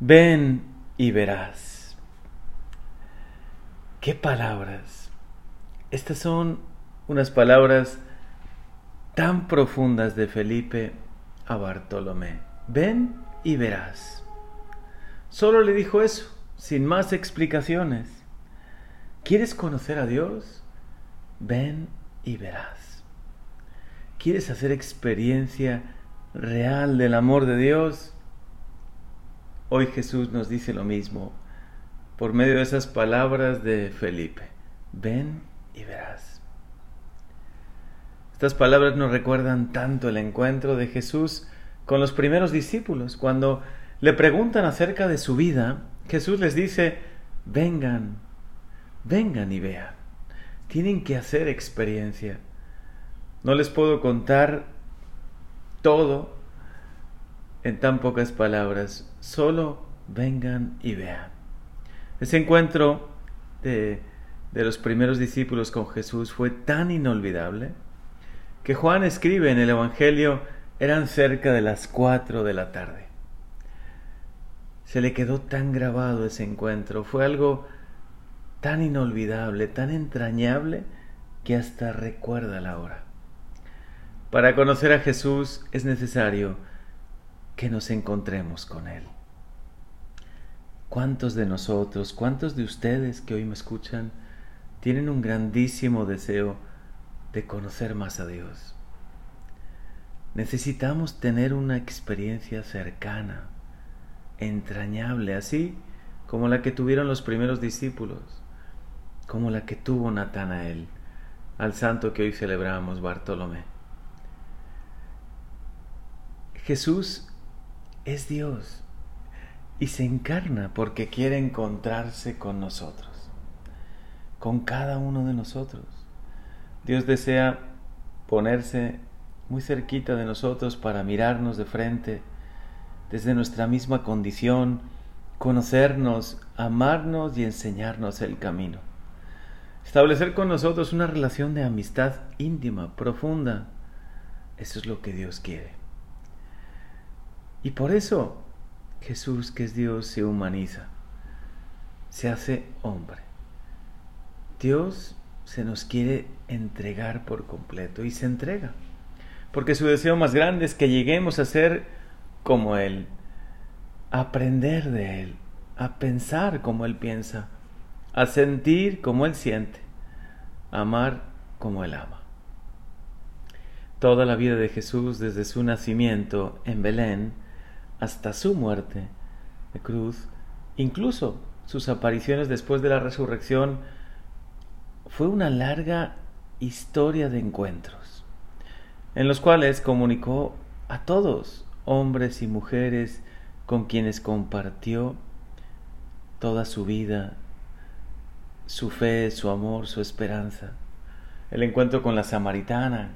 ven y verás. ¿Qué palabras? Estas son unas palabras tan profundas de Felipe a Bartolomé. Ven y verás. Solo le dijo eso, sin más explicaciones. ¿Quieres conocer a Dios? Ven y verás. ¿Quieres hacer experiencia real del amor de Dios? Hoy Jesús nos dice lo mismo por medio de esas palabras de Felipe. Ven y verás. Estas palabras nos recuerdan tanto el encuentro de Jesús con los primeros discípulos. Cuando le preguntan acerca de su vida, Jesús les dice, vengan, vengan y vean. Tienen que hacer experiencia. No les puedo contar todo en tan pocas palabras. Solo vengan y vean. Ese encuentro de, de los primeros discípulos con Jesús fue tan inolvidable que Juan escribe en el Evangelio eran cerca de las cuatro de la tarde. Se le quedó tan grabado ese encuentro, fue algo tan inolvidable, tan entrañable, que hasta recuerda la hora. Para conocer a Jesús es necesario que nos encontremos con Él. ¿Cuántos de nosotros, cuántos de ustedes que hoy me escuchan, tienen un grandísimo deseo de conocer más a Dios. Necesitamos tener una experiencia cercana, entrañable, así como la que tuvieron los primeros discípulos, como la que tuvo Natanael, al santo que hoy celebramos, Bartolomé. Jesús es Dios y se encarna porque quiere encontrarse con nosotros, con cada uno de nosotros. Dios desea ponerse muy cerquita de nosotros para mirarnos de frente, desde nuestra misma condición, conocernos, amarnos y enseñarnos el camino. Establecer con nosotros una relación de amistad íntima, profunda. Eso es lo que Dios quiere. Y por eso Jesús, que es Dios, se humaniza, se hace hombre. Dios se nos quiere entregar por completo y se entrega. Porque su deseo más grande es que lleguemos a ser como Él, a aprender de Él, a pensar como Él piensa, a sentir como Él siente, a amar como Él ama. Toda la vida de Jesús, desde su nacimiento en Belén hasta su muerte de cruz, incluso sus apariciones después de la resurrección, fue una larga historia de encuentros, en los cuales comunicó a todos, hombres y mujeres, con quienes compartió toda su vida, su fe, su amor, su esperanza. El encuentro con la samaritana,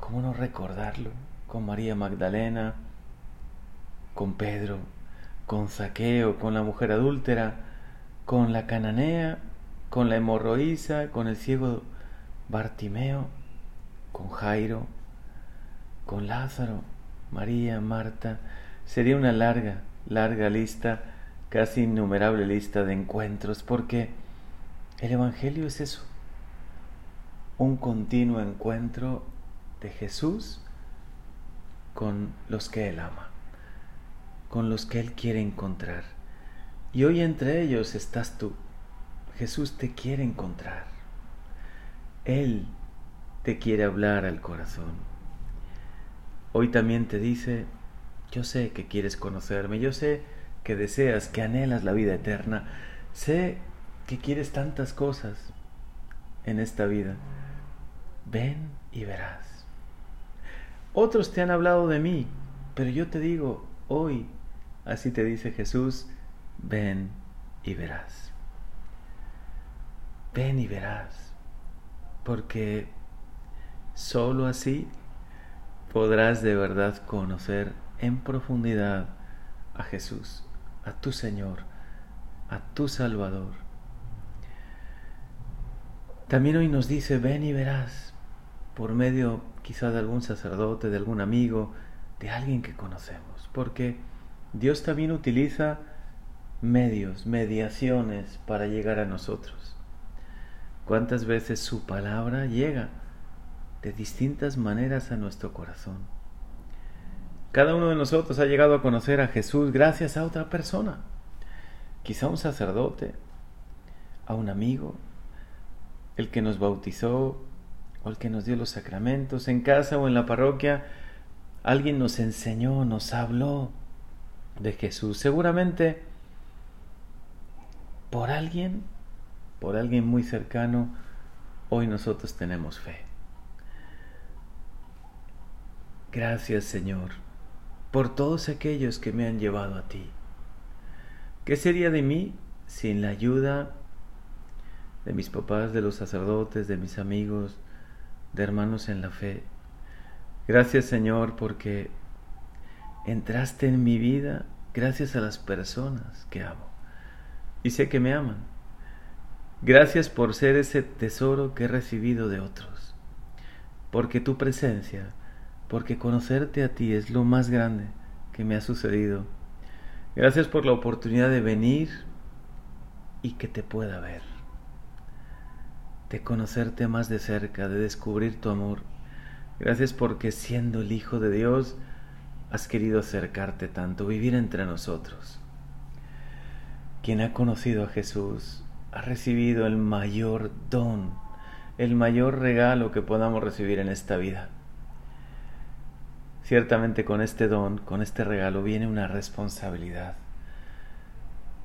¿cómo no recordarlo? Con María Magdalena, con Pedro, con Zaqueo, con la mujer adúltera, con la cananea con la hemorroísa, con el ciego Bartimeo, con Jairo, con Lázaro, María, Marta. Sería una larga, larga lista, casi innumerable lista de encuentros, porque el Evangelio es eso, un continuo encuentro de Jesús con los que Él ama, con los que Él quiere encontrar. Y hoy entre ellos estás tú. Jesús te quiere encontrar. Él te quiere hablar al corazón. Hoy también te dice, yo sé que quieres conocerme, yo sé que deseas, que anhelas la vida eterna, sé que quieres tantas cosas en esta vida. Ven y verás. Otros te han hablado de mí, pero yo te digo, hoy, así te dice Jesús, ven y verás ven y verás, porque sólo así podrás de verdad conocer en profundidad a Jesús, a tu Señor, a tu Salvador. También hoy nos dice, ven y verás, por medio quizá de algún sacerdote, de algún amigo, de alguien que conocemos, porque Dios también utiliza medios, mediaciones para llegar a nosotros. ¿Cuántas veces su palabra llega de distintas maneras a nuestro corazón? Cada uno de nosotros ha llegado a conocer a Jesús gracias a otra persona, quizá un sacerdote, a un amigo, el que nos bautizó o el que nos dio los sacramentos en casa o en la parroquia, alguien nos enseñó, nos habló de Jesús. Seguramente por alguien, por alguien muy cercano, hoy nosotros tenemos fe. Gracias Señor por todos aquellos que me han llevado a ti. ¿Qué sería de mí sin la ayuda de mis papás, de los sacerdotes, de mis amigos, de hermanos en la fe? Gracias Señor porque entraste en mi vida gracias a las personas que amo y sé que me aman. Gracias por ser ese tesoro que he recibido de otros, porque tu presencia, porque conocerte a ti es lo más grande que me ha sucedido. Gracias por la oportunidad de venir y que te pueda ver, de conocerte más de cerca, de descubrir tu amor. Gracias porque siendo el Hijo de Dios, has querido acercarte tanto, vivir entre nosotros. Quien ha conocido a Jesús ha recibido el mayor don, el mayor regalo que podamos recibir en esta vida. Ciertamente con este don, con este regalo viene una responsabilidad,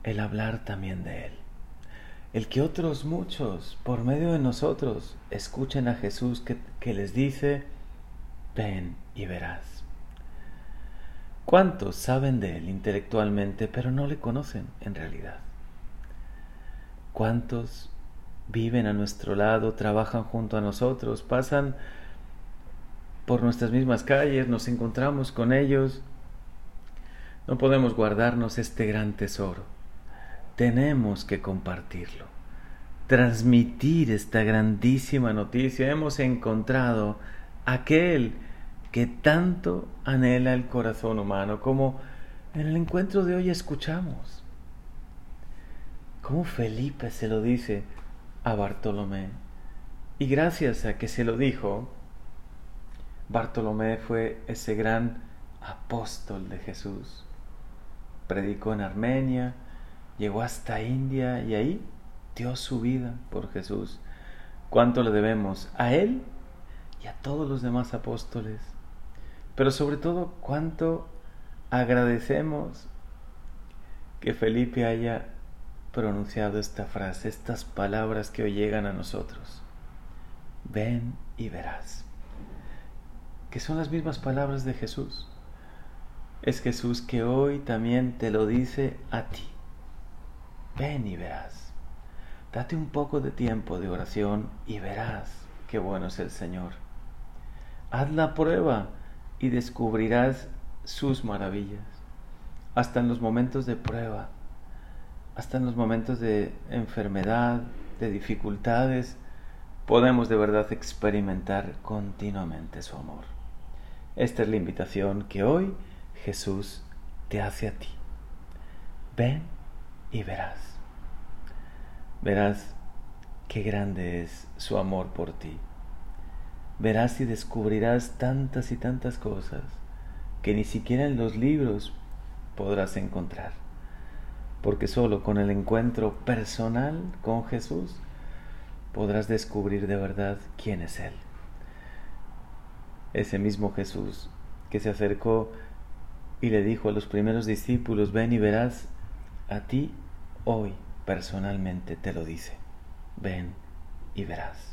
el hablar también de Él, el que otros muchos, por medio de nosotros, escuchen a Jesús que, que les dice, ven y verás. ¿Cuántos saben de Él intelectualmente pero no le conocen en realidad? ¿Cuántos viven a nuestro lado, trabajan junto a nosotros, pasan por nuestras mismas calles, nos encontramos con ellos? No podemos guardarnos este gran tesoro. Tenemos que compartirlo, transmitir esta grandísima noticia. Hemos encontrado aquel que tanto anhela el corazón humano, como en el encuentro de hoy escuchamos. Como Felipe se lo dice a Bartolomé. Y gracias a que se lo dijo, Bartolomé fue ese gran apóstol de Jesús. Predicó en Armenia, llegó hasta India y ahí dio su vida por Jesús. ¿Cuánto le debemos a él y a todos los demás apóstoles? Pero sobre todo, cuánto agradecemos que Felipe haya pronunciado esta frase, estas palabras que hoy llegan a nosotros. Ven y verás. Que son las mismas palabras de Jesús. Es Jesús que hoy también te lo dice a ti. Ven y verás. Date un poco de tiempo de oración y verás qué bueno es el Señor. Haz la prueba y descubrirás sus maravillas. Hasta en los momentos de prueba, hasta en los momentos de enfermedad, de dificultades, podemos de verdad experimentar continuamente su amor. Esta es la invitación que hoy Jesús te hace a ti. Ven y verás. Verás qué grande es su amor por ti verás y descubrirás tantas y tantas cosas que ni siquiera en los libros podrás encontrar. Porque solo con el encuentro personal con Jesús podrás descubrir de verdad quién es Él. Ese mismo Jesús que se acercó y le dijo a los primeros discípulos, ven y verás, a ti hoy personalmente te lo dice, ven y verás.